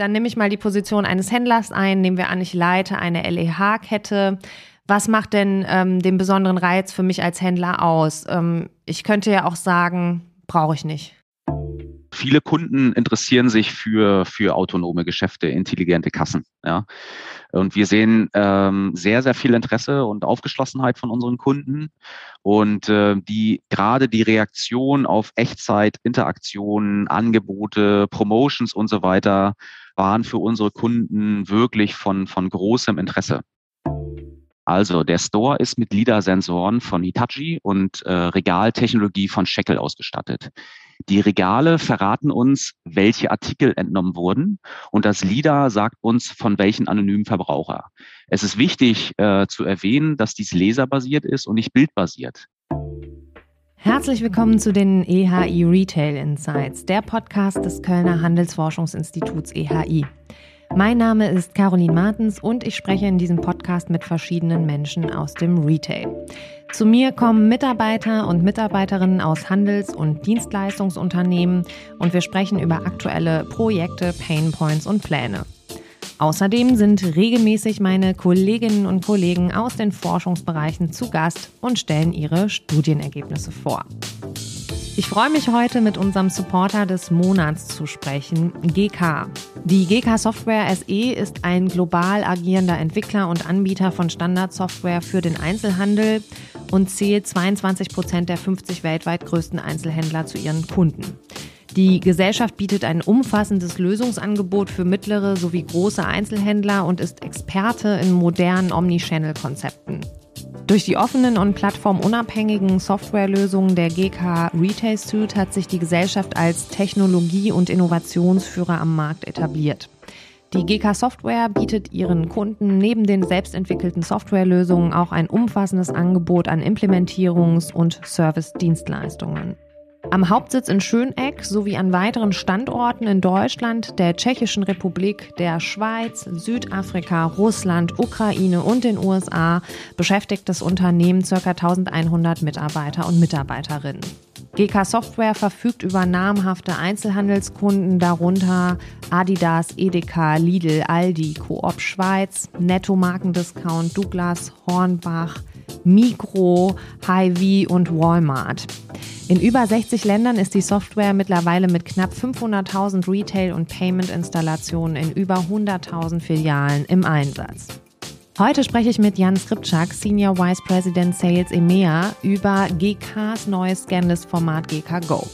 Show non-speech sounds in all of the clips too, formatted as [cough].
dann nehme ich mal die Position eines Händlers ein. Nehmen wir an, ich leite eine LEH-Kette. Was macht denn ähm, den besonderen Reiz für mich als Händler aus? Ähm, ich könnte ja auch sagen, brauche ich nicht. Viele Kunden interessieren sich für, für autonome Geschäfte, intelligente Kassen. Ja. Und wir sehen ähm, sehr, sehr viel Interesse und Aufgeschlossenheit von unseren Kunden. Und äh, die gerade die Reaktion auf Echtzeit, Interaktionen, Angebote, Promotions und so weiter waren für unsere Kunden wirklich von, von großem Interesse. Also der Store ist mit LIDAR-Sensoren von Hitachi und äh, Regaltechnologie von Shekel ausgestattet. Die Regale verraten uns, welche Artikel entnommen wurden und das LIDAR sagt uns, von welchen anonymen Verbraucher. Es ist wichtig äh, zu erwähnen, dass dies laserbasiert ist und nicht bildbasiert. Herzlich willkommen zu den EHI Retail Insights, der Podcast des Kölner Handelsforschungsinstituts EHI. Mein Name ist Caroline Martens und ich spreche in diesem Podcast mit verschiedenen Menschen aus dem Retail. Zu mir kommen Mitarbeiter und Mitarbeiterinnen aus Handels- und Dienstleistungsunternehmen und wir sprechen über aktuelle Projekte, Painpoints und Pläne. Außerdem sind regelmäßig meine Kolleginnen und Kollegen aus den Forschungsbereichen zu Gast und stellen ihre Studienergebnisse vor. Ich freue mich heute mit unserem Supporter des Monats zu sprechen, GK. Die GK Software SE ist ein global agierender Entwickler und Anbieter von Standardsoftware für den Einzelhandel und zählt 22 Prozent der 50 weltweit größten Einzelhändler zu ihren Kunden. Die Gesellschaft bietet ein umfassendes Lösungsangebot für mittlere sowie große Einzelhändler und ist Experte in modernen Omnichannel-Konzepten. Durch die offenen und plattformunabhängigen Softwarelösungen der GK Retail Suite hat sich die Gesellschaft als Technologie- und Innovationsführer am Markt etabliert. Die GK Software bietet ihren Kunden neben den selbstentwickelten Softwarelösungen auch ein umfassendes Angebot an Implementierungs- und Service-Dienstleistungen. Am Hauptsitz in Schöneck sowie an weiteren Standorten in Deutschland, der Tschechischen Republik, der Schweiz, Südafrika, Russland, Ukraine und den USA beschäftigt das Unternehmen ca. 1100 Mitarbeiter und Mitarbeiterinnen. GK Software verfügt über namhafte Einzelhandelskunden, darunter Adidas, Edeka, Lidl, Aldi, Coop Schweiz, Netto Markendiscount, Douglas, Hornbach, Migro, Hy-Vee und Walmart. In über 60 Ländern ist die Software mittlerweile mit knapp 500.000 Retail- und Payment-Installationen in über 100.000 Filialen im Einsatz. Heute spreche ich mit Jan Skripczak, Senior Vice President Sales EMEA, über GKs neues Scanless-Format GK Go.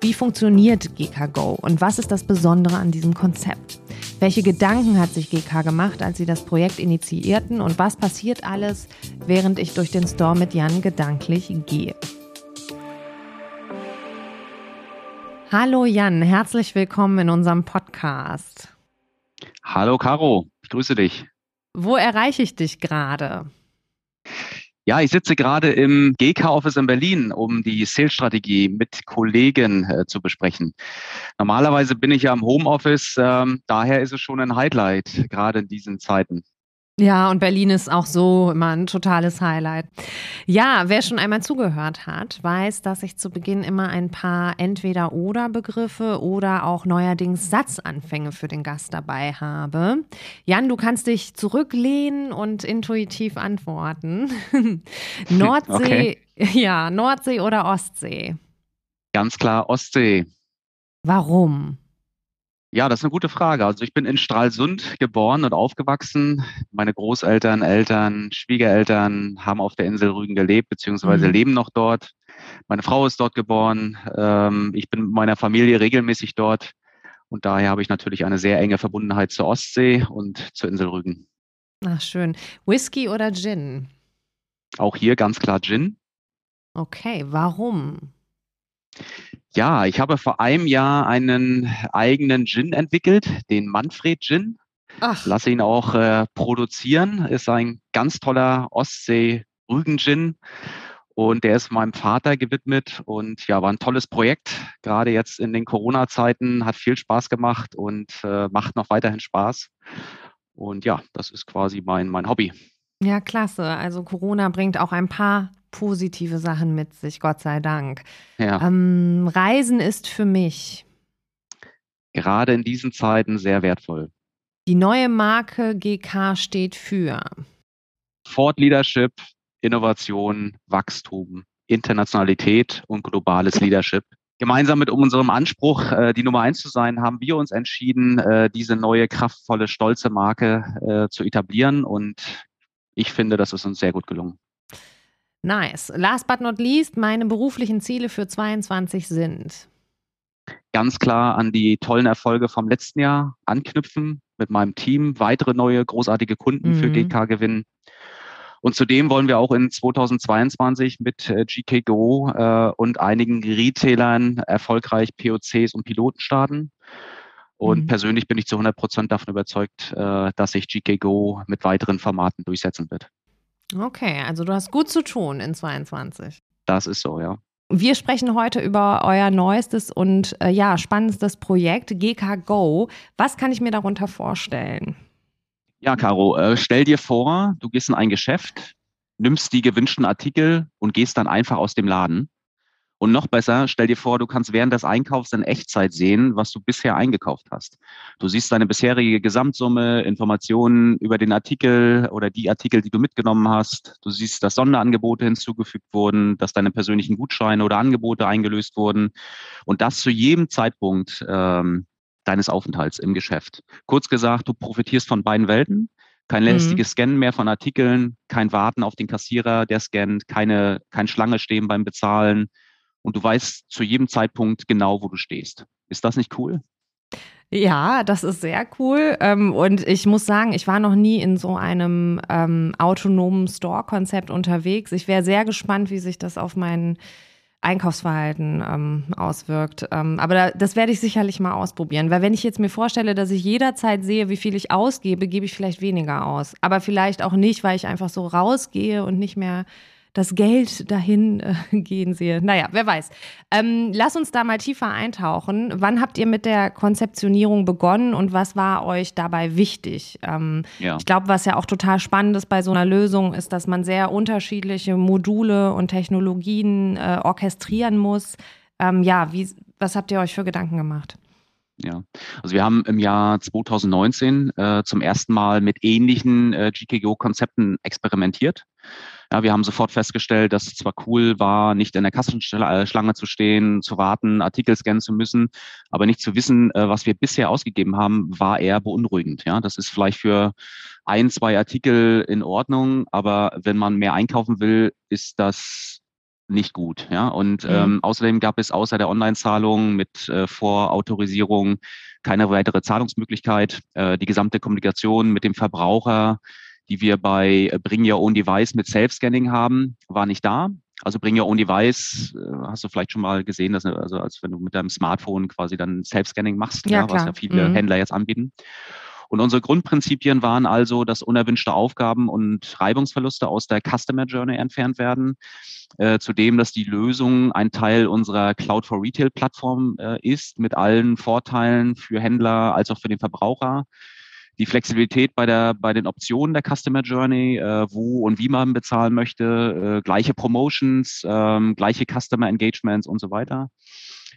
Wie funktioniert GK Go und was ist das Besondere an diesem Konzept? Welche Gedanken hat sich GK gemacht, als sie das Projekt initiierten und was passiert alles, während ich durch den Store mit Jan gedanklich gehe? Hallo Jan, herzlich willkommen in unserem Podcast. Hallo Caro, ich grüße dich. Wo erreiche ich dich gerade? Ja, ich sitze gerade im GK-Office in Berlin, um die Sales-Strategie mit Kollegen äh, zu besprechen. Normalerweise bin ich ja im Homeoffice, ähm, daher ist es schon ein Highlight, gerade in diesen Zeiten. Ja, und Berlin ist auch so immer ein totales Highlight. Ja, wer schon einmal zugehört hat, weiß, dass ich zu Beginn immer ein paar Entweder-Oder-Begriffe oder auch neuerdings Satzanfänge für den Gast dabei habe. Jan, du kannst dich zurücklehnen und intuitiv antworten. [laughs] Nordsee, okay. ja, Nordsee oder Ostsee? Ganz klar Ostsee. Warum? Ja, das ist eine gute Frage. Also ich bin in Stralsund geboren und aufgewachsen. Meine Großeltern, Eltern, Schwiegereltern haben auf der Insel Rügen gelebt, beziehungsweise mhm. leben noch dort. Meine Frau ist dort geboren. Ähm, ich bin mit meiner Familie regelmäßig dort. Und daher habe ich natürlich eine sehr enge Verbundenheit zur Ostsee und zur Insel Rügen. Ach, schön. Whisky oder Gin? Auch hier ganz klar Gin. Okay, warum? Ja, ich habe vor einem Jahr einen eigenen Gin entwickelt, den Manfred Gin. Ach. Lasse ihn auch äh, produzieren. Ist ein ganz toller Ostsee-Rügen-Gin. Und der ist meinem Vater gewidmet und ja, war ein tolles Projekt. Gerade jetzt in den Corona-Zeiten hat viel Spaß gemacht und äh, macht noch weiterhin Spaß. Und ja, das ist quasi mein, mein Hobby. Ja, klasse. Also Corona bringt auch ein paar positive Sachen mit sich, Gott sei Dank. Ja. Ähm, Reisen ist für mich. gerade in diesen Zeiten sehr wertvoll. Die neue Marke GK steht für Ford Leadership, Innovation, Wachstum, Internationalität und globales Leadership. Gemeinsam mit unserem Anspruch, äh, die Nummer eins zu sein, haben wir uns entschieden, äh, diese neue, kraftvolle, stolze Marke äh, zu etablieren. Und ich finde, das ist uns sehr gut gelungen. Nice. Last but not least, meine beruflichen Ziele für 22 sind. Ganz klar an die tollen Erfolge vom letzten Jahr anknüpfen, mit meinem Team weitere neue großartige Kunden mhm. für GK gewinnen und zudem wollen wir auch in 2022 mit äh, GK Go äh, und einigen Retailern erfolgreich POCs und Piloten starten. Und mhm. persönlich bin ich zu 100 Prozent davon überzeugt, äh, dass sich GK Go mit weiteren Formaten durchsetzen wird. Okay, also du hast gut zu tun in 22. Das ist so, ja. Wir sprechen heute über euer neuestes und äh, ja, spannendstes Projekt GK Go. Was kann ich mir darunter vorstellen? Ja, Caro, äh, stell dir vor, du gehst in ein Geschäft, nimmst die gewünschten Artikel und gehst dann einfach aus dem Laden. Und noch besser, stell dir vor, du kannst während des Einkaufs in Echtzeit sehen, was du bisher eingekauft hast. Du siehst deine bisherige Gesamtsumme, Informationen über den Artikel oder die Artikel, die du mitgenommen hast. Du siehst, dass Sonderangebote hinzugefügt wurden, dass deine persönlichen Gutscheine oder Angebote eingelöst wurden. Und das zu jedem Zeitpunkt ähm, deines Aufenthalts im Geschäft. Kurz gesagt, du profitierst von beiden Welten. Kein lästiges mhm. Scannen mehr von Artikeln, kein Warten auf den Kassierer, der scannt, keine, kein Schlange stehen beim Bezahlen. Und du weißt zu jedem Zeitpunkt genau, wo du stehst. Ist das nicht cool? Ja, das ist sehr cool. Ähm, und ich muss sagen, ich war noch nie in so einem ähm, autonomen Store-Konzept unterwegs. Ich wäre sehr gespannt, wie sich das auf meinen Einkaufsverhalten ähm, auswirkt. Ähm, aber da, das werde ich sicherlich mal ausprobieren, weil wenn ich jetzt mir vorstelle, dass ich jederzeit sehe, wie viel ich ausgebe, gebe ich vielleicht weniger aus. Aber vielleicht auch nicht, weil ich einfach so rausgehe und nicht mehr das Geld dahin äh, [laughs] gehen sehe. Naja, wer weiß. Ähm, lass uns da mal tiefer eintauchen. Wann habt ihr mit der Konzeptionierung begonnen und was war euch dabei wichtig? Ähm, ja. Ich glaube, was ja auch total spannend ist bei so einer Lösung, ist, dass man sehr unterschiedliche Module und Technologien äh, orchestrieren muss. Ähm, ja, wie, was habt ihr euch für Gedanken gemacht? Ja, also wir haben im Jahr 2019 äh, zum ersten Mal mit ähnlichen äh, GKGO-Konzepten experimentiert. Ja, wir haben sofort festgestellt, dass es zwar cool war, nicht in der Kassenschlange zu stehen, zu warten, Artikel scannen zu müssen, aber nicht zu wissen, äh, was wir bisher ausgegeben haben, war eher beunruhigend. Ja, das ist vielleicht für ein, zwei Artikel in Ordnung, aber wenn man mehr einkaufen will, ist das nicht gut. Ja, und mhm. ähm, außerdem gab es außer der Online-Zahlung mit äh, Vorautorisierung keine weitere Zahlungsmöglichkeit. Äh, die gesamte Kommunikation mit dem Verbraucher die wir bei Bring Your Own Device mit Self-Scanning haben, war nicht da. Also Bring Your Own Device äh, hast du vielleicht schon mal gesehen, dass, also als wenn du mit deinem Smartphone quasi dann Self-Scanning machst, ja, ja, was ja viele mhm. Händler jetzt anbieten. Und unsere Grundprinzipien waren also, dass unerwünschte Aufgaben und Reibungsverluste aus der Customer Journey entfernt werden. Äh, zudem, dass die Lösung ein Teil unserer Cloud for Retail Plattform äh, ist, mit allen Vorteilen für Händler als auch für den Verbraucher die Flexibilität bei der bei den Optionen der Customer Journey, äh, wo und wie man bezahlen möchte, äh, gleiche Promotions, ähm, gleiche Customer Engagements und so weiter.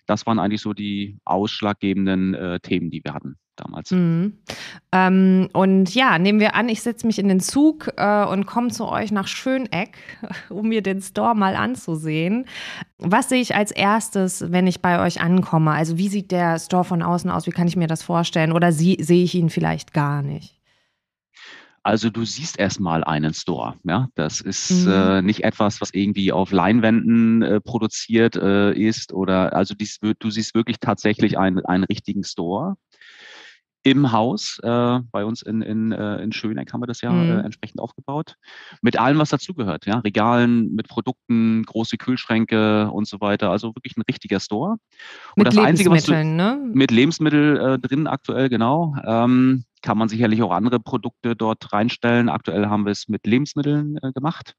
Das waren eigentlich so die ausschlaggebenden äh, Themen, die wir hatten damals. Mhm. Ähm, und ja, nehmen wir an, ich setze mich in den Zug äh, und komme zu euch nach Schöneck, [laughs] um mir den Store mal anzusehen. Was sehe ich als erstes, wenn ich bei euch ankomme? Also wie sieht der Store von außen aus? Wie kann ich mir das vorstellen? Oder sie, sehe ich ihn vielleicht gar nicht? Also du siehst erstmal einen Store. Ja, das ist mhm. äh, nicht etwas, was irgendwie auf Leinwänden äh, produziert äh, ist oder also dies, du siehst wirklich tatsächlich einen, einen richtigen Store im Haus. Äh, bei uns in, in, äh, in Schöneck haben wir das ja mhm. äh, entsprechend aufgebaut. Mit allem, was dazugehört. Ja? Regalen, mit Produkten, große Kühlschränke und so weiter. Also wirklich ein richtiger Store. Und mit das Einzige, was du, ne? Mit Lebensmittel äh, drin aktuell, genau. Ähm, kann man sicherlich auch andere Produkte dort reinstellen. Aktuell haben wir es mit Lebensmitteln äh, gemacht.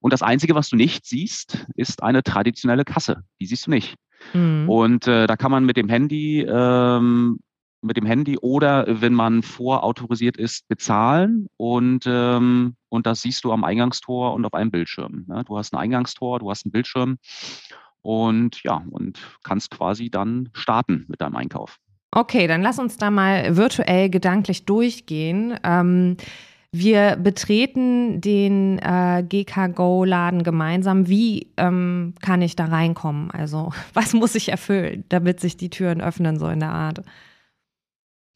Und das Einzige, was du nicht siehst, ist eine traditionelle Kasse. Die siehst du nicht. Mhm. Und äh, da kann man mit dem Handy ähm, mit dem Handy oder wenn man vorautorisiert ist, bezahlen und, ähm, und das siehst du am Eingangstor und auf einem Bildschirm. Ne? Du hast ein Eingangstor, du hast einen Bildschirm und ja, und kannst quasi dann starten mit deinem Einkauf. Okay, dann lass uns da mal virtuell gedanklich durchgehen. Ähm, wir betreten den äh, GK-Go-Laden gemeinsam. Wie ähm, kann ich da reinkommen? Also, [laughs] was muss ich erfüllen, damit sich die Türen öffnen, so in der Art?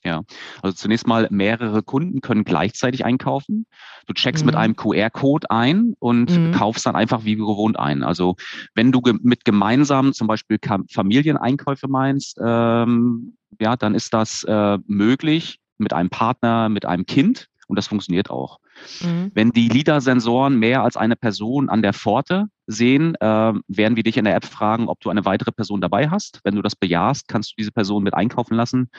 Ja, also zunächst mal mehrere Kunden können gleichzeitig einkaufen. Du checkst mhm. mit einem QR-Code ein und mhm. kaufst dann einfach wie gewohnt ein. Also wenn du ge mit gemeinsam zum Beispiel Familieneinkäufe meinst, ähm, ja, dann ist das äh, möglich mit einem Partner, mit einem Kind und das funktioniert auch. Mhm. Wenn die LIDAR-Sensoren mehr als eine Person an der Pforte sehen, äh, werden wir dich in der App fragen, ob du eine weitere Person dabei hast. Wenn du das bejahst, kannst du diese Person mit einkaufen lassen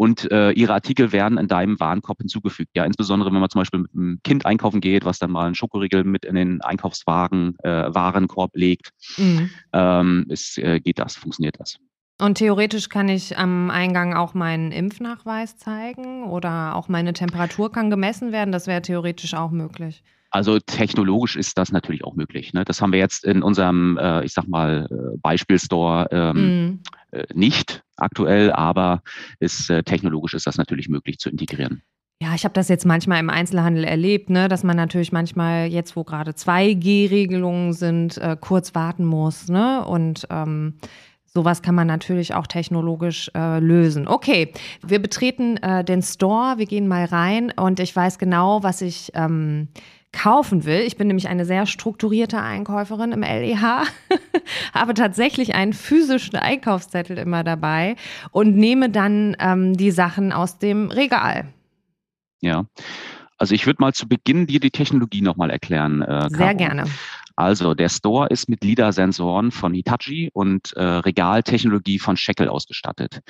und äh, ihre Artikel werden in deinem Warenkorb hinzugefügt. Ja, insbesondere wenn man zum Beispiel mit einem Kind einkaufen geht, was dann mal einen Schokoriegel mit in den Einkaufswagen, äh, Warenkorb legt, mhm. ähm, ist, äh, geht das, funktioniert das. Und theoretisch kann ich am Eingang auch meinen Impfnachweis zeigen oder auch meine Temperatur kann gemessen werden. Das wäre theoretisch auch möglich. Also technologisch ist das natürlich auch möglich. Ne? Das haben wir jetzt in unserem, äh, ich sag mal, äh, Beispielstore ähm, mm. äh, nicht aktuell, aber ist, äh, technologisch ist das natürlich möglich zu integrieren. Ja, ich habe das jetzt manchmal im Einzelhandel erlebt, ne, dass man natürlich manchmal jetzt, wo gerade 2G-Regelungen sind, äh, kurz warten muss. Ne? Und ähm, Sowas kann man natürlich auch technologisch äh, lösen. Okay, wir betreten äh, den Store, wir gehen mal rein und ich weiß genau, was ich ähm, kaufen will. Ich bin nämlich eine sehr strukturierte Einkäuferin im LEH, [laughs] habe tatsächlich einen physischen Einkaufszettel immer dabei und nehme dann ähm, die Sachen aus dem Regal. Ja. Also ich würde mal zu Beginn dir die Technologie nochmal erklären. Äh, Sehr gerne. Also der Store ist mit LIDAR-Sensoren von Hitachi und äh, Regaltechnologie von Shekel ausgestattet.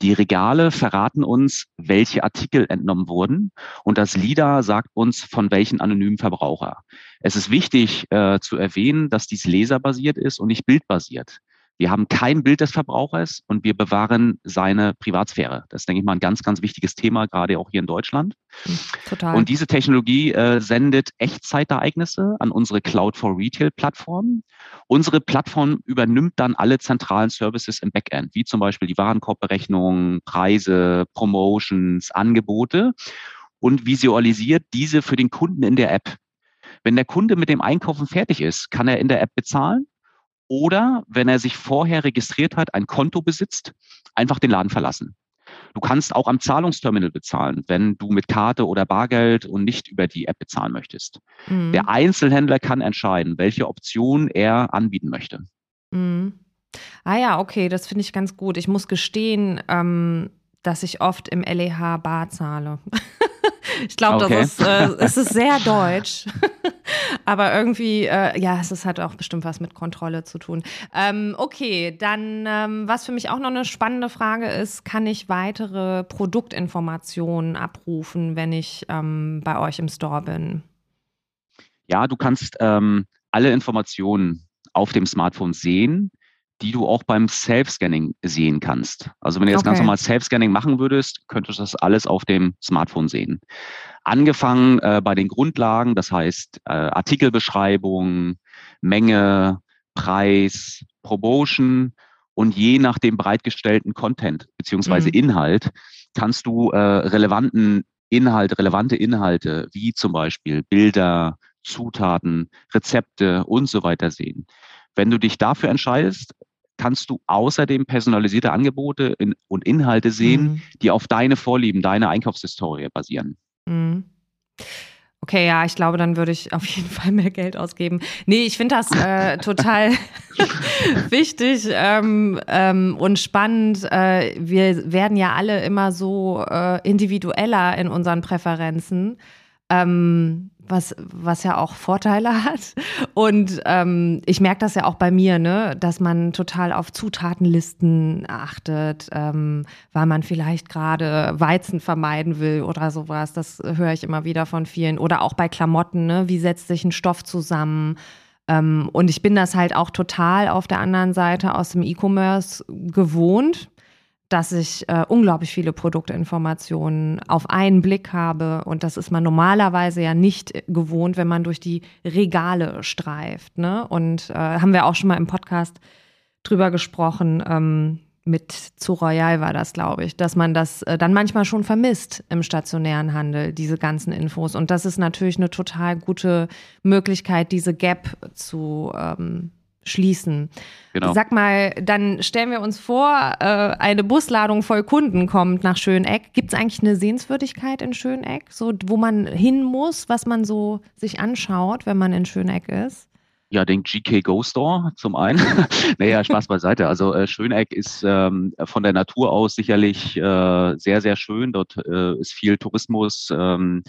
Die Regale verraten uns, welche Artikel entnommen wurden und das LIDAR sagt uns, von welchen anonymen Verbraucher. Es ist wichtig äh, zu erwähnen, dass dies laserbasiert ist und nicht bildbasiert. Wir haben kein Bild des Verbrauchers und wir bewahren seine Privatsphäre. Das ist, denke ich mal, ein ganz, ganz wichtiges Thema, gerade auch hier in Deutschland. Hm, total. Und diese Technologie äh, sendet Echtzeitereignisse an unsere Cloud for Retail Plattform. Unsere Plattform übernimmt dann alle zentralen Services im Backend, wie zum Beispiel die Warenkorbberechnung, Preise, Promotions, Angebote und visualisiert diese für den Kunden in der App. Wenn der Kunde mit dem Einkaufen fertig ist, kann er in der App bezahlen oder wenn er sich vorher registriert hat, ein Konto besitzt, einfach den Laden verlassen. Du kannst auch am Zahlungsterminal bezahlen, wenn du mit Karte oder Bargeld und nicht über die App bezahlen möchtest. Mhm. Der Einzelhändler kann entscheiden, welche Option er anbieten möchte. Mhm. Ah ja, okay, das finde ich ganz gut. Ich muss gestehen, ähm, dass ich oft im LEH Bar zahle. [laughs] [laughs] ich glaube, okay. das ist, äh, [laughs] es ist sehr deutsch. [laughs] Aber irgendwie, äh, ja, es halt auch bestimmt was mit Kontrolle zu tun. Ähm, okay, dann, ähm, was für mich auch noch eine spannende Frage ist, kann ich weitere Produktinformationen abrufen, wenn ich ähm, bei euch im Store bin? Ja, du kannst ähm, alle Informationen auf dem Smartphone sehen die du auch beim Self-Scanning sehen kannst. Also wenn du jetzt okay. ganz normal Self-Scanning machen würdest, könntest du das alles auf dem Smartphone sehen. Angefangen äh, bei den Grundlagen, das heißt äh, Artikelbeschreibung, Menge, Preis, Promotion und je nach dem bereitgestellten Content beziehungsweise mhm. Inhalt kannst du äh, relevanten Inhalt, relevante Inhalte wie zum Beispiel Bilder, Zutaten, Rezepte und so weiter sehen. Wenn du dich dafür entscheidest, kannst du außerdem personalisierte Angebote in, und Inhalte sehen, mhm. die auf deine Vorlieben, deine Einkaufshistorie basieren. Mhm. Okay, ja, ich glaube, dann würde ich auf jeden [laughs] Fall mehr Geld ausgeben. Nee, ich finde das äh, [laughs] total [laughs] wichtig ähm, ähm, und spannend. Äh, wir werden ja alle immer so äh, individueller in unseren Präferenzen. Ähm, was, was ja auch Vorteile [laughs] hat. Und ähm, ich merke das ja auch bei mir, ne, dass man total auf Zutatenlisten achtet, ähm, weil man vielleicht gerade Weizen vermeiden will oder sowas. Das höre ich immer wieder von vielen. Oder auch bei Klamotten, ne? wie setzt sich ein Stoff zusammen? Ähm, und ich bin das halt auch total auf der anderen Seite aus dem E-Commerce gewohnt dass ich äh, unglaublich viele Produktinformationen auf einen Blick habe. Und das ist man normalerweise ja nicht gewohnt, wenn man durch die Regale streift. Ne? Und äh, haben wir auch schon mal im Podcast drüber gesprochen. Ähm, mit zu Royal war das, glaube ich, dass man das äh, dann manchmal schon vermisst im stationären Handel, diese ganzen Infos. Und das ist natürlich eine total gute Möglichkeit, diese Gap zu ähm, schließen. Genau. Sag mal, dann stellen wir uns vor, äh, eine Busladung voll Kunden kommt nach Schöneck. Gibt es eigentlich eine Sehenswürdigkeit in Schöneck, so, wo man hin muss, was man so sich anschaut, wenn man in Schöneck ist? Ja, den GK Go Store zum einen. [laughs] naja, Spaß beiseite. Also äh, Schöneck ist ähm, von der Natur aus sicherlich äh, sehr, sehr schön. Dort äh, ist viel Tourismus. Ähm,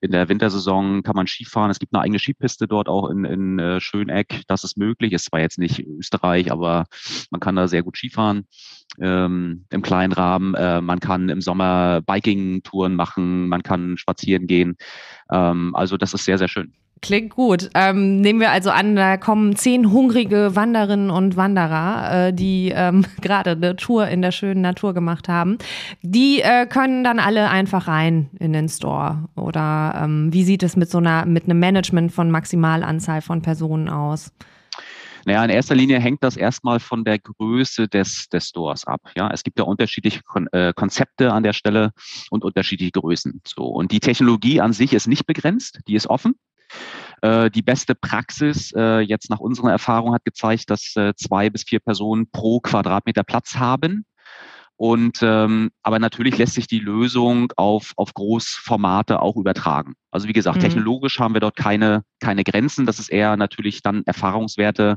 in der Wintersaison kann man Skifahren. Es gibt eine eigene Skipiste dort auch in, in äh, Schöneck. Das ist möglich. Ist zwar jetzt nicht Österreich, aber man kann da sehr gut Skifahren ähm, im kleinen Rahmen. Äh, man kann im Sommer Biking-Touren machen. Man kann spazieren gehen. Ähm, also das ist sehr, sehr schön. Klingt gut. Ähm, nehmen wir also an, da kommen zehn hungrige Wanderinnen und Wanderer, äh, die ähm, [laughs] gerade eine Tour in der schönen Natur gemacht haben. Die äh, können dann alle einfach rein in den Store. Oder ähm, wie sieht es mit so einer, mit einem Management von Maximalanzahl von Personen aus? Naja, in erster Linie hängt das erstmal von der Größe des, des Stores ab. Ja, es gibt ja unterschiedliche Kon äh, Konzepte an der Stelle und unterschiedliche Größen. So. Und die Technologie an sich ist nicht begrenzt, die ist offen. Äh, die beste Praxis äh, jetzt nach unserer Erfahrung hat gezeigt, dass äh, zwei bis vier Personen pro Quadratmeter Platz haben. Und ähm, aber natürlich lässt sich die Lösung auf, auf Großformate auch übertragen. Also wie gesagt, mhm. technologisch haben wir dort keine, keine Grenzen. Das ist eher natürlich dann Erfahrungswerte,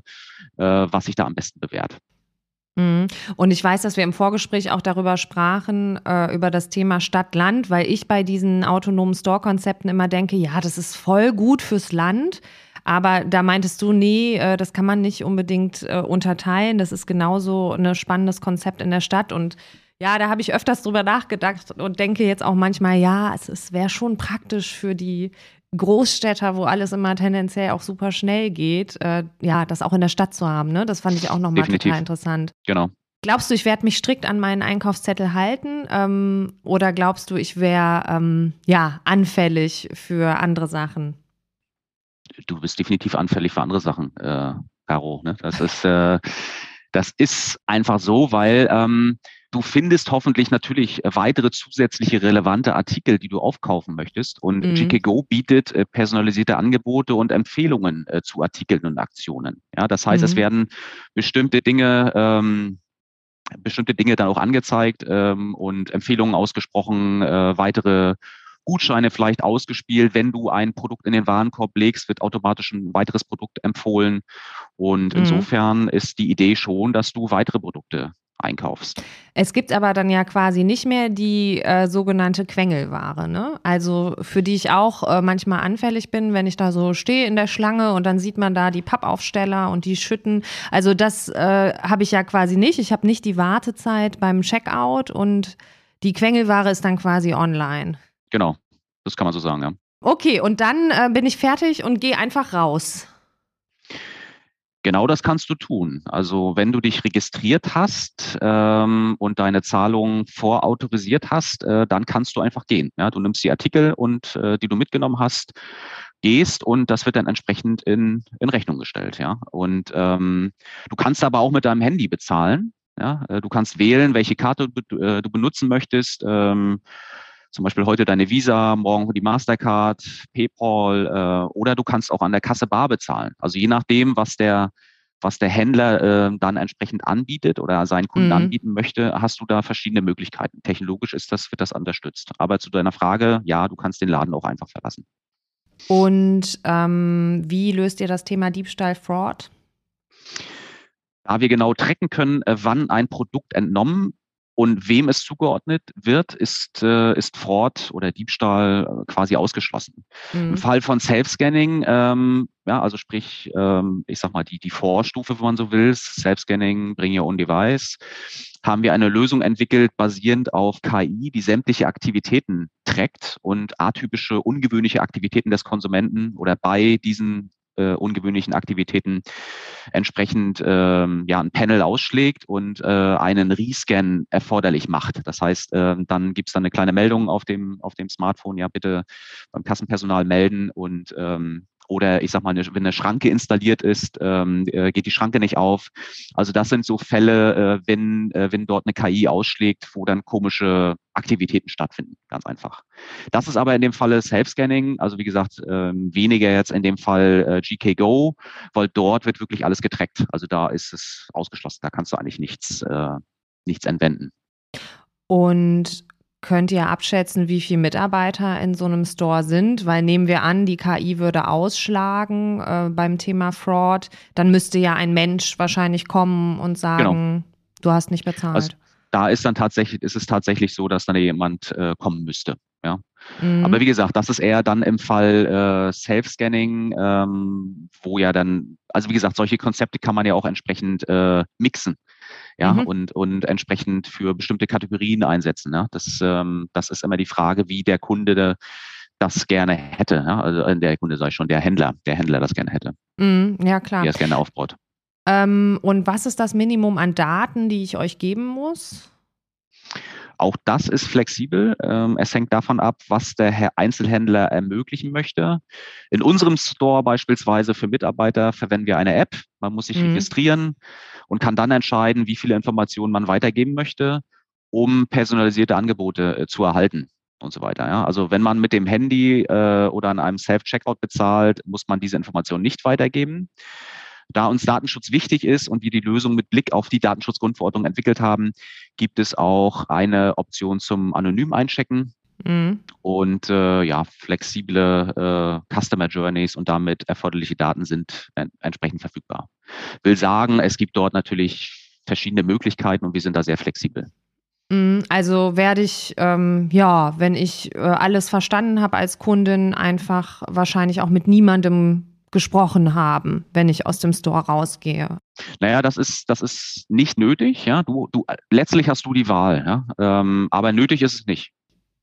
äh, was sich da am besten bewährt. Mhm. Und ich weiß, dass wir im Vorgespräch auch darüber sprachen, äh, über das Thema Stadt-Land, weil ich bei diesen autonomen Store-Konzepten immer denke, ja, das ist voll gut fürs Land. Aber da meintest du, nee, äh, das kann man nicht unbedingt äh, unterteilen. Das ist genauso ein spannendes Konzept in der Stadt. Und ja, da habe ich öfters drüber nachgedacht und denke jetzt auch manchmal, ja, es, es wäre schon praktisch für die Großstädter, wo alles immer tendenziell auch super schnell geht, äh, ja, das auch in der Stadt zu haben. Ne? Das fand ich auch nochmal total interessant. Genau. Glaubst du, ich werde mich strikt an meinen Einkaufszettel halten? Ähm, oder glaubst du, ich wäre ähm, ja anfällig für andere Sachen? Du bist definitiv anfällig für andere Sachen, äh, Caro. Ne? Das ist äh, das ist einfach so, weil ähm, Du findest hoffentlich natürlich weitere zusätzliche relevante Artikel, die du aufkaufen möchtest. Und mhm. GKGO bietet äh, personalisierte Angebote und Empfehlungen äh, zu Artikeln und Aktionen. Ja, das heißt, mhm. es werden bestimmte Dinge ähm, bestimmte Dinge dann auch angezeigt ähm, und Empfehlungen ausgesprochen, äh, weitere Gutscheine vielleicht ausgespielt. Wenn du ein Produkt in den Warenkorb legst, wird automatisch ein weiteres Produkt empfohlen. Und mhm. insofern ist die Idee schon, dass du weitere Produkte einkaufst. Es gibt aber dann ja quasi nicht mehr die äh, sogenannte Quengelware, ne? Also für die ich auch äh, manchmal anfällig bin, wenn ich da so stehe in der Schlange und dann sieht man da die Pappaufsteller und die Schütten. Also das äh, habe ich ja quasi nicht. Ich habe nicht die Wartezeit beim Checkout und die Quengelware ist dann quasi online. Genau, das kann man so sagen, ja. Okay, und dann äh, bin ich fertig und gehe einfach raus. Genau das kannst du tun. Also wenn du dich registriert hast ähm, und deine Zahlung vorautorisiert hast, äh, dann kannst du einfach gehen. Ja? Du nimmst die Artikel und äh, die du mitgenommen hast, gehst und das wird dann entsprechend in, in Rechnung gestellt. Ja? Und ähm, du kannst aber auch mit deinem Handy bezahlen. Ja? Äh, du kannst wählen, welche Karte du, äh, du benutzen möchtest. Ähm, zum Beispiel heute deine Visa, morgen die Mastercard, PayPal äh, oder du kannst auch an der Kasse bar bezahlen. Also je nachdem, was der was der Händler äh, dann entsprechend anbietet oder seinen Kunden mhm. anbieten möchte, hast du da verschiedene Möglichkeiten. Technologisch ist das, wird das unterstützt. Aber zu deiner Frage, ja, du kannst den Laden auch einfach verlassen. Und ähm, wie löst ihr das Thema Diebstahl, Fraud? Da wir genau tracken können, äh, wann ein Produkt entnommen und wem es zugeordnet wird, ist, äh, ist Fraud oder Diebstahl äh, quasi ausgeschlossen. Mhm. Im Fall von Self-Scanning, ähm, ja, also sprich, ähm, ich sag mal, die, die Vorstufe, wenn man so will, Self-Scanning, bring your own device, haben wir eine Lösung entwickelt, basierend auf KI, die sämtliche Aktivitäten trackt und atypische, ungewöhnliche Aktivitäten des Konsumenten oder bei diesen äh, ungewöhnlichen Aktivitäten entsprechend ähm, ja, ein Panel ausschlägt und äh, einen Rescan erforderlich macht. Das heißt, äh, dann gibt es dann eine kleine Meldung auf dem, auf dem Smartphone, ja bitte beim Kassenpersonal melden und ähm, oder ich sag mal, eine, wenn eine Schranke installiert ist, ähm, äh, geht die Schranke nicht auf. Also das sind so Fälle, äh, wenn, äh, wenn dort eine KI ausschlägt, wo dann komische Aktivitäten stattfinden, ganz einfach. Das ist aber in dem Falle Self-Scanning, also wie gesagt, ähm, weniger jetzt in dem Fall äh, GK Go, weil dort wird wirklich alles getrackt. Also da ist es ausgeschlossen, da kannst du eigentlich nichts, äh, nichts entwenden. Und Könnt ihr abschätzen, wie viele Mitarbeiter in so einem Store sind? Weil nehmen wir an, die KI würde ausschlagen äh, beim Thema Fraud, dann müsste ja ein Mensch wahrscheinlich kommen und sagen, genau. du hast nicht bezahlt. Also, da ist dann tatsächlich, ist es tatsächlich so, dass dann jemand äh, kommen müsste. Ja. Mhm. Aber wie gesagt, das ist eher dann im Fall äh, Self-Scanning, ähm, wo ja dann, also wie gesagt, solche Konzepte kann man ja auch entsprechend äh, mixen ja, mhm. und, und entsprechend für bestimmte Kategorien einsetzen. Ja. Das, ähm, das ist immer die Frage, wie der Kunde das gerne hätte. Ja. Also äh, der Kunde sage ich schon, der Händler, der Händler das gerne hätte. Mhm, ja, klar. Wie er es gerne aufbaut. Ähm, und was ist das Minimum an Daten, die ich euch geben muss? Auch das ist flexibel. Ähm, es hängt davon ab, was der Einzelhändler ermöglichen möchte. In unserem Store beispielsweise für Mitarbeiter verwenden wir eine App. Man muss sich mhm. registrieren und kann dann entscheiden, wie viele Informationen man weitergeben möchte, um personalisierte Angebote äh, zu erhalten und so weiter. Ja. Also wenn man mit dem Handy äh, oder an einem Self-Checkout bezahlt, muss man diese Informationen nicht weitergeben. Da uns Datenschutz wichtig ist und wir die Lösung mit Blick auf die Datenschutzgrundverordnung entwickelt haben, gibt es auch eine Option zum anonym Einchecken. Mhm. Und äh, ja, flexible äh, Customer Journeys und damit erforderliche Daten sind en entsprechend verfügbar. Will sagen, es gibt dort natürlich verschiedene Möglichkeiten und wir sind da sehr flexibel. Mhm, also werde ich, ähm, ja, wenn ich äh, alles verstanden habe als Kundin, einfach wahrscheinlich auch mit niemandem gesprochen haben, wenn ich aus dem Store rausgehe? Naja, das ist, das ist nicht nötig. Ja, du, du, letztlich hast du die Wahl. Ja, ähm, aber nötig ist es nicht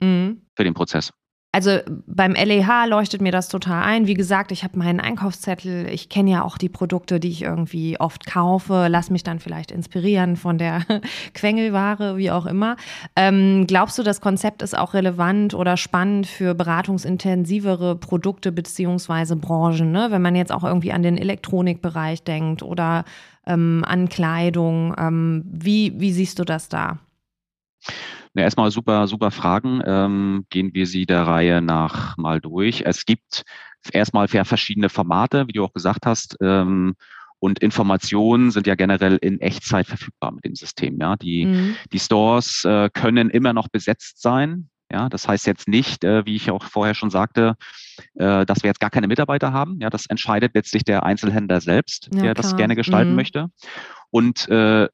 mhm. für den Prozess. Also beim LEH leuchtet mir das total ein. Wie gesagt, ich habe meinen Einkaufszettel. Ich kenne ja auch die Produkte, die ich irgendwie oft kaufe. Lass mich dann vielleicht inspirieren von der [laughs] Quengelware, wie auch immer. Ähm, glaubst du, das Konzept ist auch relevant oder spannend für beratungsintensivere Produkte beziehungsweise Branchen? Ne? Wenn man jetzt auch irgendwie an den Elektronikbereich denkt oder ähm, an Kleidung. Ähm, wie, wie siehst du das da? Na, erstmal super, super Fragen. Ähm, gehen wir sie der Reihe nach mal durch. Es gibt erstmal verschiedene Formate, wie du auch gesagt hast. Ähm, und Informationen sind ja generell in Echtzeit verfügbar mit dem System. Ja, die, mhm. die Stores äh, können immer noch besetzt sein. Ja, das heißt jetzt nicht, äh, wie ich auch vorher schon sagte, äh, dass wir jetzt gar keine Mitarbeiter haben. Ja, das entscheidet letztlich der Einzelhändler selbst, ja, der klar. das gerne gestalten mhm. möchte. Und äh,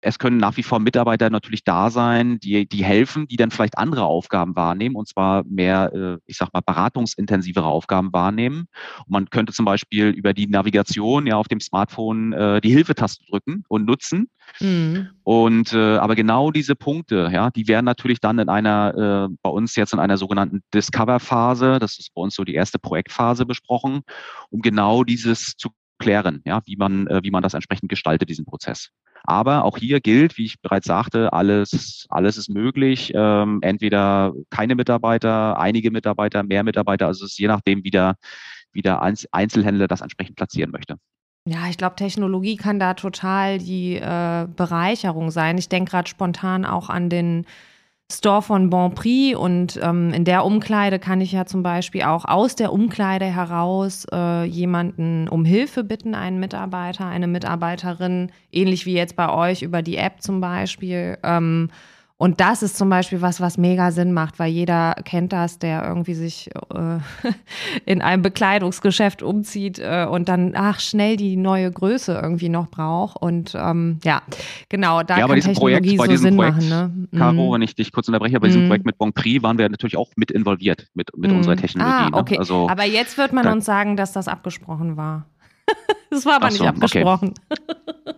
es können nach wie vor Mitarbeiter natürlich da sein, die, die helfen, die dann vielleicht andere Aufgaben wahrnehmen und zwar mehr, äh, ich sag mal, beratungsintensivere Aufgaben wahrnehmen. Und man könnte zum Beispiel über die Navigation ja auf dem Smartphone äh, die Hilfetaste drücken und nutzen. Mhm. Und äh, aber genau diese Punkte, ja, die werden natürlich dann in einer, äh, bei uns jetzt in einer sogenannten Discover-Phase, das ist bei uns so die erste Projektphase besprochen, um genau dieses zu klären, ja, wie man, wie man das entsprechend gestaltet, diesen Prozess. Aber auch hier gilt, wie ich bereits sagte, alles, alles ist möglich. Ähm, entweder keine Mitarbeiter, einige Mitarbeiter, mehr Mitarbeiter. Also es ist je nachdem, wie der, wie der Einzelhändler das entsprechend platzieren möchte. Ja, ich glaube, Technologie kann da total die äh, Bereicherung sein. Ich denke gerade spontan auch an den Store von Bon Prix und ähm, in der Umkleide kann ich ja zum Beispiel auch aus der Umkleide heraus äh, jemanden um Hilfe bitten, einen Mitarbeiter, eine Mitarbeiterin, ähnlich wie jetzt bei euch über die App zum Beispiel. Ähm, und das ist zum Beispiel was, was mega Sinn macht, weil jeder kennt das, der irgendwie sich äh, [laughs] in einem Bekleidungsgeschäft umzieht äh, und dann, ach, schnell die neue Größe irgendwie noch braucht. Und ähm, ja, genau, da ja, kann Technologie Projekt, so Sinn Projekt, machen. Ne? Caro, mhm. wenn ich dich kurz unterbreche, bei diesem mhm. Projekt mit Bon Prix waren wir natürlich auch mit involviert mit, mit mhm. unserer Technologie. Ah, okay. Ne? Also, aber jetzt wird man uns sagen, dass das abgesprochen war. [laughs] Das war aber so, nicht abgesprochen. Okay.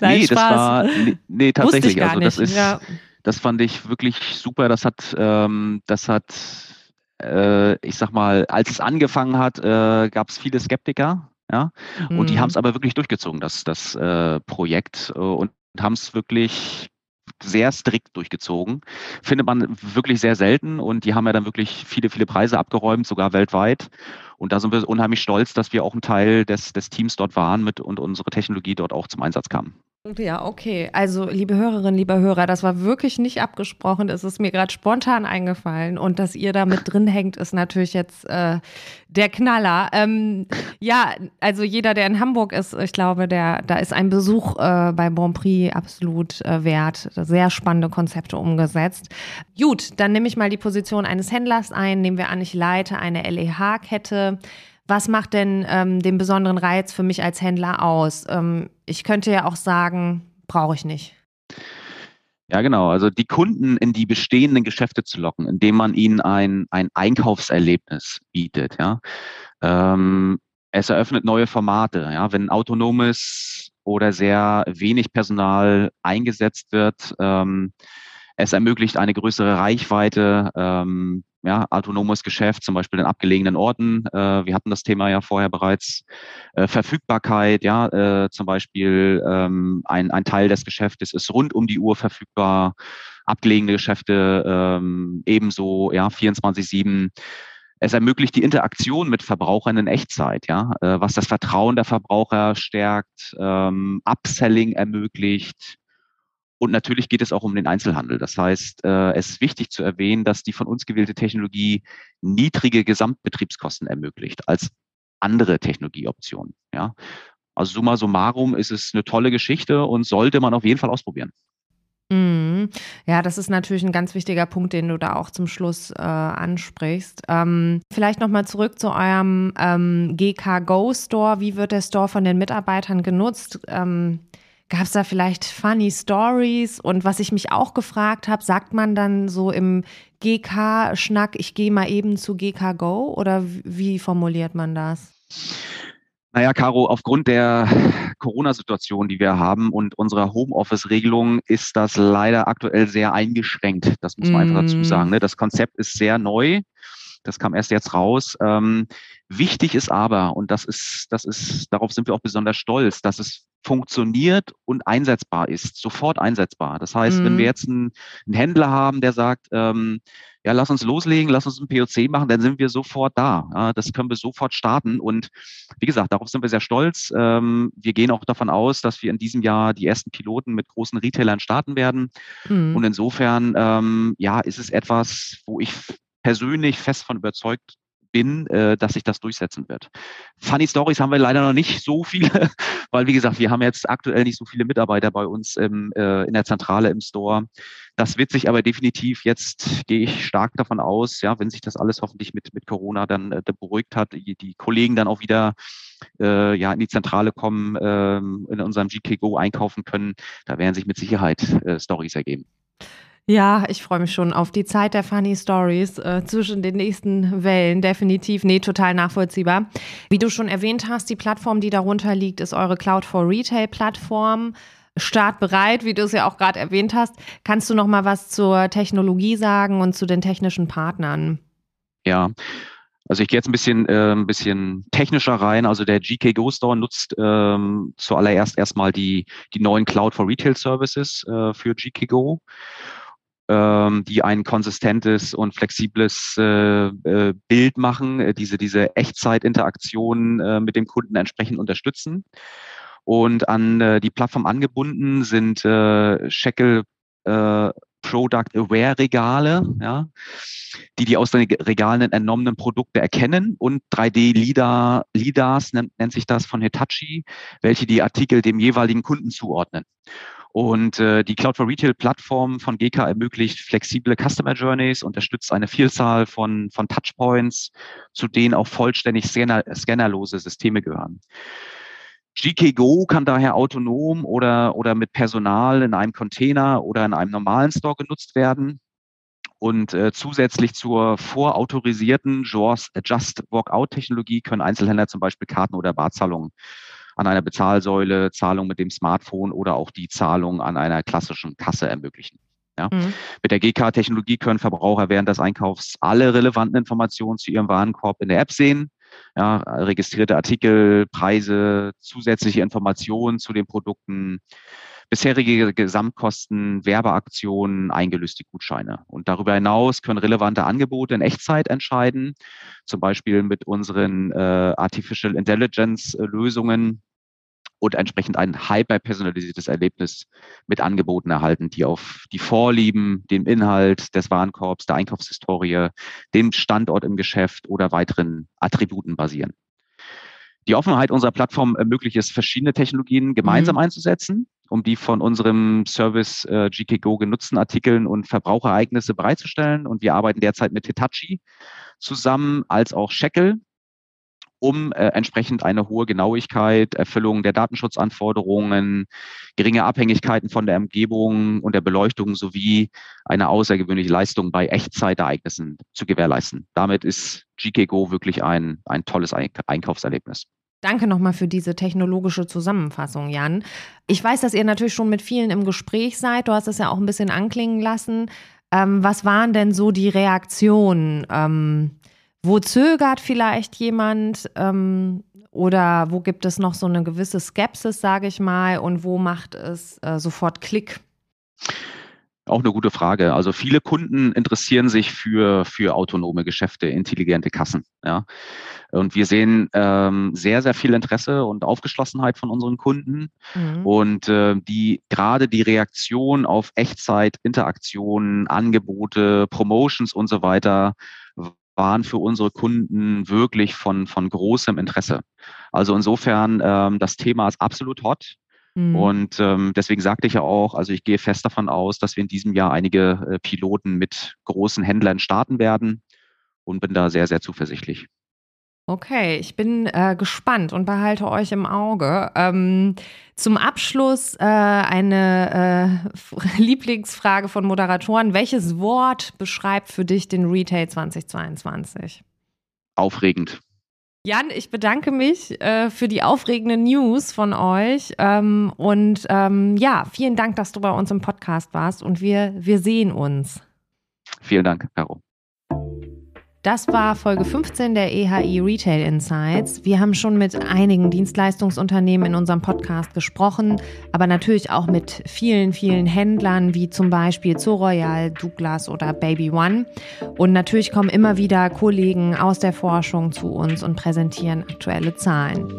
[laughs] Nein, nee, Spaß. das war nee, nee tatsächlich. also das ist ja. Das fand ich wirklich super. Das hat, ähm, das hat, äh, ich sag mal, als es angefangen hat, äh, gab es viele Skeptiker, ja, mhm. und die mhm. haben es aber wirklich durchgezogen, das, das äh, Projekt, äh, und haben es wirklich sehr strikt durchgezogen. Findet man wirklich sehr selten und die haben ja dann wirklich viele, viele Preise abgeräumt, sogar weltweit. Und da sind wir unheimlich stolz, dass wir auch ein Teil des, des Teams dort waren mit und unsere Technologie dort auch zum Einsatz kam. Ja, okay. Also, liebe Hörerinnen, liebe Hörer, das war wirklich nicht abgesprochen. Es ist mir gerade spontan eingefallen. Und dass ihr da mit drin hängt, ist natürlich jetzt äh, der Knaller. Ähm, ja, also jeder, der in Hamburg ist, ich glaube, der, da ist ein Besuch äh, bei Bon Prix absolut äh, wert. Sehr spannende Konzepte umgesetzt. Gut, dann nehme ich mal die Position eines Händlers ein. Nehmen wir an, ich leite eine LEH-Kette. Was macht denn ähm, den besonderen Reiz für mich als Händler aus? Ähm, ich könnte ja auch sagen, brauche ich nicht. Ja, genau. Also die Kunden in die bestehenden Geschäfte zu locken, indem man ihnen ein, ein Einkaufserlebnis bietet. Ja. Ähm, es eröffnet neue Formate. Ja. Wenn autonomes oder sehr wenig Personal eingesetzt wird, ähm, es ermöglicht eine größere Reichweite, ähm, ja, autonomes Geschäft, zum Beispiel in abgelegenen Orten. Äh, wir hatten das Thema ja vorher bereits. Äh, Verfügbarkeit, ja, äh, zum Beispiel ähm, ein, ein Teil des Geschäftes ist rund um die Uhr verfügbar. Abgelegene Geschäfte ähm, ebenso, ja, 24-7. Es ermöglicht die Interaktion mit Verbrauchern in Echtzeit, ja, äh, was das Vertrauen der Verbraucher stärkt, ähm, Upselling ermöglicht, und natürlich geht es auch um den Einzelhandel. Das heißt, äh, es ist wichtig zu erwähnen, dass die von uns gewählte Technologie niedrige Gesamtbetriebskosten ermöglicht als andere Technologieoptionen. Ja? Also summa summarum ist es eine tolle Geschichte und sollte man auf jeden Fall ausprobieren. Mhm. Ja, das ist natürlich ein ganz wichtiger Punkt, den du da auch zum Schluss äh, ansprichst. Ähm, vielleicht nochmal zurück zu eurem ähm, GK Go Store. Wie wird der Store von den Mitarbeitern genutzt? Ähm, Gab es da vielleicht funny Stories? Und was ich mich auch gefragt habe, sagt man dann so im GK-Schnack, ich gehe mal eben zu GK Go oder wie formuliert man das? Naja, Caro, aufgrund der Corona-Situation, die wir haben und unserer Homeoffice-Regelung ist das leider aktuell sehr eingeschränkt. Das muss man mm. einfach dazu mm. sagen. Ne? Das Konzept ist sehr neu. Das kam erst jetzt raus. Ähm, wichtig ist aber, und das ist, das ist, darauf sind wir auch besonders stolz, dass es funktioniert und einsetzbar ist, sofort einsetzbar. Das heißt, mhm. wenn wir mhm. jetzt einen, einen, Händler haben, der sagt, ähm, ja, lass uns loslegen, lass uns ein POC machen, dann sind wir sofort da. Ja, das können wir sofort starten. Und wie gesagt, darauf sind wir sehr stolz. Ähm, wir gehen auch davon aus, dass wir in diesem Jahr die ersten Piloten mit großen Retailern starten werden. Mhm. Und insofern, ähm, ja, ist es etwas, wo ich persönlich fest von überzeugt bin, äh, dass sich das durchsetzen wird. Funny Stories haben wir leider noch nicht so viele, [laughs] weil wie gesagt, wir haben jetzt aktuell nicht so viele Mitarbeiter bei uns im, äh, in der Zentrale im Store. Das wird sich aber definitiv jetzt, gehe ich stark davon aus, ja, wenn sich das alles hoffentlich mit, mit Corona dann äh, beruhigt hat, die, die Kollegen dann auch wieder äh, ja, in die Zentrale kommen, äh, in unserem GK Go einkaufen können, da werden sich mit Sicherheit äh, Stories ergeben. Ja, ich freue mich schon auf die Zeit der Funny Stories äh, zwischen den nächsten Wellen. Definitiv. Nee, total nachvollziehbar. Wie du schon erwähnt hast, die Plattform, die darunter liegt, ist eure Cloud for Retail Plattform. Startbereit, wie du es ja auch gerade erwähnt hast. Kannst du noch mal was zur Technologie sagen und zu den technischen Partnern? Ja. Also ich gehe jetzt ein bisschen, äh, ein bisschen technischer rein. Also der GK Go Store nutzt ähm, zuallererst erstmal die, die neuen Cloud for Retail Services äh, für GK Go ähm, die ein konsistentes und flexibles äh, äh, Bild machen, äh, diese, diese Echtzeitinteraktion äh, mit dem Kunden entsprechend unterstützen. Und an äh, die Plattform angebunden sind äh, Shekel äh, Product Aware Regale, ja, die die aus den Regalen entnommenen Produkte erkennen und 3D LIDAR, LIDARs nennt, nennt sich das von Hitachi, welche die Artikel dem jeweiligen Kunden zuordnen. Und äh, die Cloud for Retail Plattform von GK ermöglicht flexible Customer Journeys, unterstützt eine Vielzahl von, von Touchpoints, zu denen auch vollständig scanner, scannerlose Systeme gehören. GK Go kann daher autonom oder, oder mit Personal in einem Container oder in einem normalen Store genutzt werden. Und äh, zusätzlich zur vorautorisierten Just Walkout-Technologie können Einzelhändler zum Beispiel Karten oder Barzahlungen an einer Bezahlsäule, Zahlung mit dem Smartphone oder auch die Zahlung an einer klassischen Kasse ermöglichen. Ja. Mhm. Mit der GK-Technologie können Verbraucher während des Einkaufs alle relevanten Informationen zu ihrem Warenkorb in der App sehen. Ja, registrierte Artikel, Preise, zusätzliche Informationen zu den Produkten, bisherige Gesamtkosten, Werbeaktionen, eingelöste Gutscheine. Und darüber hinaus können relevante Angebote in Echtzeit entscheiden, zum Beispiel mit unseren äh, Artificial Intelligence Lösungen und entsprechend ein hyper-personalisiertes Erlebnis mit Angeboten erhalten, die auf die Vorlieben, dem Inhalt des Warenkorbs, der Einkaufshistorie, dem Standort im Geschäft oder weiteren Attributen basieren. Die Offenheit unserer Plattform ermöglicht es, verschiedene Technologien gemeinsam mhm. einzusetzen, um die von unserem Service äh, GKGO genutzten Artikeln und Verbrauchereignisse bereitzustellen. Und wir arbeiten derzeit mit Hitachi zusammen, als auch Shekel, um äh, entsprechend eine hohe Genauigkeit, Erfüllung der Datenschutzanforderungen, geringe Abhängigkeiten von der Umgebung und der Beleuchtung sowie eine außergewöhnliche Leistung bei Echtzeitereignissen zu gewährleisten. Damit ist GKGO wirklich ein, ein tolles Einkaufserlebnis. Danke nochmal für diese technologische Zusammenfassung, Jan. Ich weiß, dass ihr natürlich schon mit vielen im Gespräch seid. Du hast es ja auch ein bisschen anklingen lassen. Ähm, was waren denn so die Reaktionen? Ähm, wo zögert vielleicht jemand ähm, oder wo gibt es noch so eine gewisse Skepsis, sage ich mal, und wo macht es äh, sofort Klick? Auch eine gute Frage. Also viele Kunden interessieren sich für, für autonome Geschäfte, intelligente Kassen. Ja. Und wir sehen ähm, sehr, sehr viel Interesse und Aufgeschlossenheit von unseren Kunden. Mhm. Und äh, die gerade die Reaktion auf Echtzeit, Interaktionen, Angebote, Promotions und so weiter waren für unsere Kunden wirklich von, von großem Interesse. Also insofern, ähm, das Thema ist absolut hot. Mhm. Und ähm, deswegen sagte ich ja auch, also ich gehe fest davon aus, dass wir in diesem Jahr einige äh, Piloten mit großen Händlern starten werden und bin da sehr, sehr zuversichtlich. Okay, ich bin äh, gespannt und behalte euch im Auge. Ähm, zum Abschluss äh, eine äh, [laughs] Lieblingsfrage von Moderatoren. Welches Wort beschreibt für dich den Retail 2022? Aufregend. Jan, ich bedanke mich äh, für die aufregenden News von euch. Ähm, und ähm, ja, vielen Dank, dass du bei uns im Podcast warst und wir, wir sehen uns. Vielen Dank, Caro. Das war Folge 15 der EHI Retail Insights. Wir haben schon mit einigen Dienstleistungsunternehmen in unserem Podcast gesprochen, aber natürlich auch mit vielen, vielen Händlern wie zum Beispiel Zoroyal, Douglas oder Baby One. Und natürlich kommen immer wieder Kollegen aus der Forschung zu uns und präsentieren aktuelle Zahlen.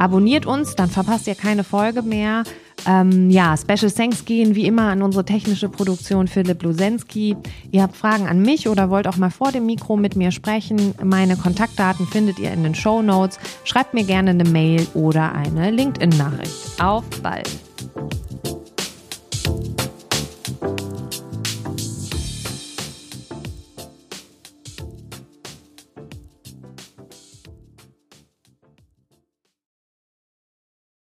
Abonniert uns, dann verpasst ihr keine Folge mehr. Ähm, ja, Special Thanks gehen wie immer an unsere technische Produktion Philipp Lusensky. Ihr habt Fragen an mich oder wollt auch mal vor dem Mikro mit mir sprechen. Meine Kontaktdaten findet ihr in den Show Notes. Schreibt mir gerne eine Mail oder eine LinkedIn-Nachricht. Auf bald!